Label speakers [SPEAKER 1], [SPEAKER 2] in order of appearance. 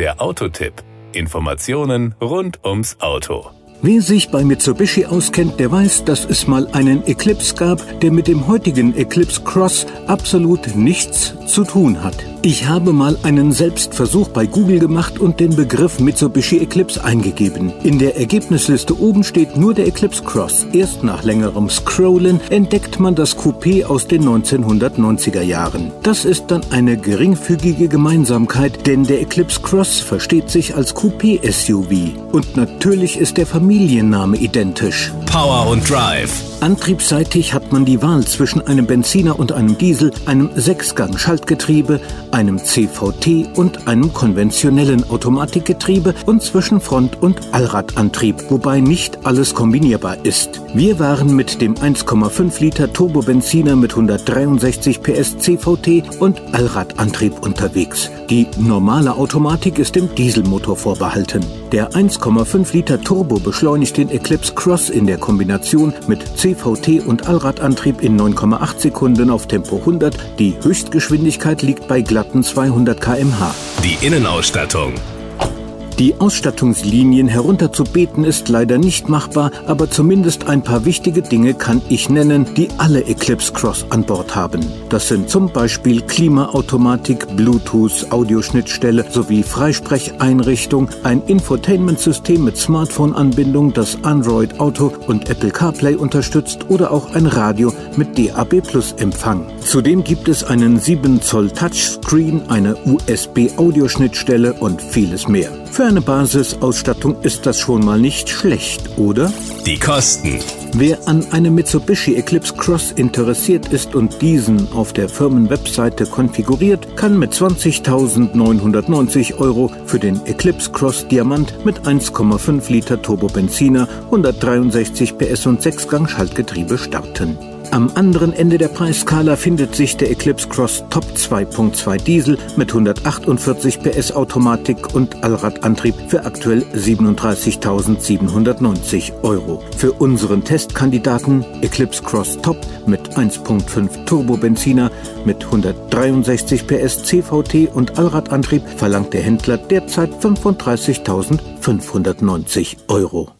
[SPEAKER 1] Der Autotipp. Informationen rund ums Auto.
[SPEAKER 2] Wer sich bei Mitsubishi auskennt, der weiß, dass es mal einen Eclipse gab, der mit dem heutigen Eclipse Cross absolut nichts zu tun hat. Ich habe mal einen Selbstversuch bei Google gemacht und den Begriff Mitsubishi Eclipse eingegeben. In der Ergebnisliste oben steht nur der Eclipse Cross. Erst nach längerem Scrollen entdeckt man das Coupé aus den 1990er Jahren. Das ist dann eine geringfügige Gemeinsamkeit, denn der Eclipse Cross versteht sich als Coupé-SUV. Und natürlich ist der Familienname identisch.
[SPEAKER 1] Power und Drive.
[SPEAKER 2] Antriebsseitig hat man die Wahl zwischen einem Benziner und einem Diesel, einem Sechsgang-Schaltgetriebe, einem CVT und einem konventionellen Automatikgetriebe und zwischen Front- und Allradantrieb, wobei nicht alles kombinierbar ist. Wir waren mit dem 1,5 Liter Turbobenziner mit 163 PS CVT und Allradantrieb unterwegs. Die normale Automatik ist dem Dieselmotor vorbehalten. Der 1,5 Liter Turbo beschleunigt den Eclipse Cross in der Kombination mit CVT und Allradantrieb in 9,8 Sekunden auf Tempo 100. Die Höchstgeschwindigkeit liegt bei glatten 200 km/h.
[SPEAKER 1] Die Innenausstattung.
[SPEAKER 2] Die Ausstattungslinien herunterzubeten ist leider nicht machbar, aber zumindest ein paar wichtige Dinge kann ich nennen, die alle Eclipse Cross an Bord haben. Das sind zum Beispiel Klimaautomatik, Bluetooth, Audioschnittstelle sowie Freisprecheinrichtung, ein Infotainment-System mit Smartphone-Anbindung, das Android Auto und Apple CarPlay unterstützt oder auch ein Radio mit DAB Plus Empfang. Zudem gibt es einen 7 Zoll Touchscreen, eine USB-Audioschnittstelle und vieles mehr. Für eine Basisausstattung ist das schon mal nicht schlecht, oder?
[SPEAKER 1] Die Kosten.
[SPEAKER 2] Wer an einem Mitsubishi Eclipse Cross interessiert ist und diesen auf der Firmenwebseite konfiguriert, kann mit 20.990 Euro für den Eclipse Cross Diamant mit 1,5 Liter Turbobenziner, 163 PS und 6-Gang-Schaltgetriebe starten. Am anderen Ende der Preisskala findet sich der Eclipse Cross Top 2.2 Diesel mit 148 PS Automatik und Allradantrieb für aktuell 37.790 Euro. Für unseren Testkandidaten Eclipse Cross Top mit 1.5 Turbobenziner mit 163 PS CVT und Allradantrieb verlangt der Händler derzeit 35.590 Euro.